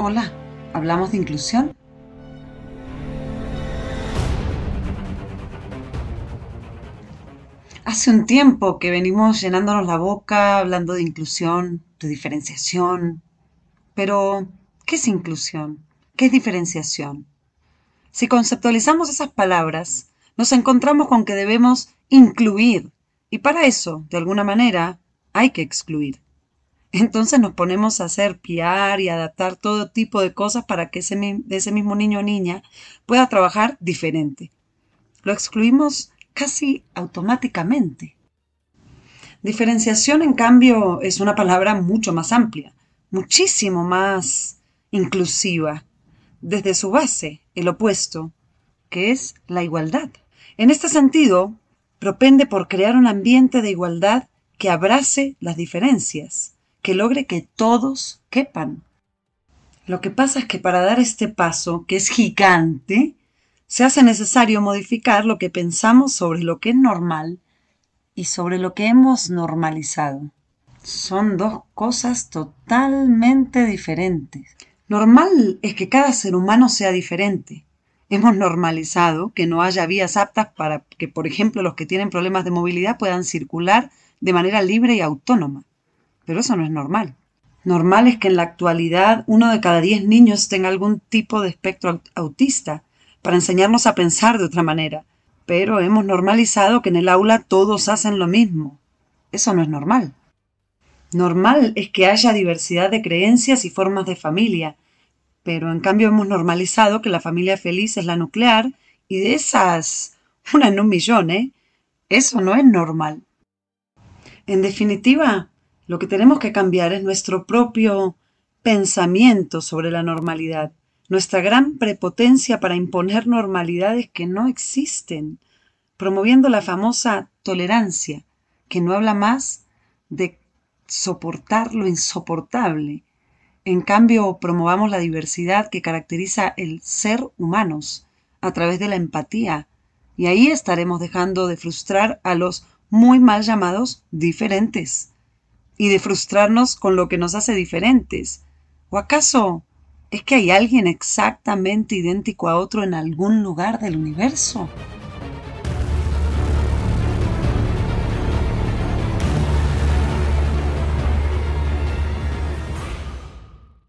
Hola, ¿hablamos de inclusión? Hace un tiempo que venimos llenándonos la boca hablando de inclusión, de diferenciación. Pero, ¿qué es inclusión? ¿Qué es diferenciación? Si conceptualizamos esas palabras, nos encontramos con que debemos incluir, y para eso, de alguna manera, hay que excluir. Entonces nos ponemos a hacer piar y adaptar todo tipo de cosas para que ese, ese mismo niño o niña pueda trabajar diferente. Lo excluimos casi automáticamente. Diferenciación, en cambio, es una palabra mucho más amplia, muchísimo más inclusiva, desde su base, el opuesto, que es la igualdad. En este sentido, propende por crear un ambiente de igualdad que abrace las diferencias, que logre que todos quepan. Lo que pasa es que para dar este paso, que es gigante, se hace necesario modificar lo que pensamos sobre lo que es normal y sobre lo que hemos normalizado. Son dos cosas totalmente diferentes. Normal es que cada ser humano sea diferente. Hemos normalizado que no haya vías aptas para que, por ejemplo, los que tienen problemas de movilidad puedan circular de manera libre y autónoma. Pero eso no es normal. Normal es que en la actualidad uno de cada diez niños tenga algún tipo de espectro autista para enseñarnos a pensar de otra manera. Pero hemos normalizado que en el aula todos hacen lo mismo. Eso no es normal. Normal es que haya diversidad de creencias y formas de familia, pero en cambio hemos normalizado que la familia feliz es la nuclear y de esas, una en un millón, ¿eh? Eso no es normal. En definitiva, lo que tenemos que cambiar es nuestro propio pensamiento sobre la normalidad, nuestra gran prepotencia para imponer normalidades que no existen, promoviendo la famosa tolerancia, que no habla más de soportar lo insoportable. En cambio, promovamos la diversidad que caracteriza el ser humanos a través de la empatía, y ahí estaremos dejando de frustrar a los muy mal llamados diferentes y de frustrarnos con lo que nos hace diferentes. ¿O acaso es que hay alguien exactamente idéntico a otro en algún lugar del universo?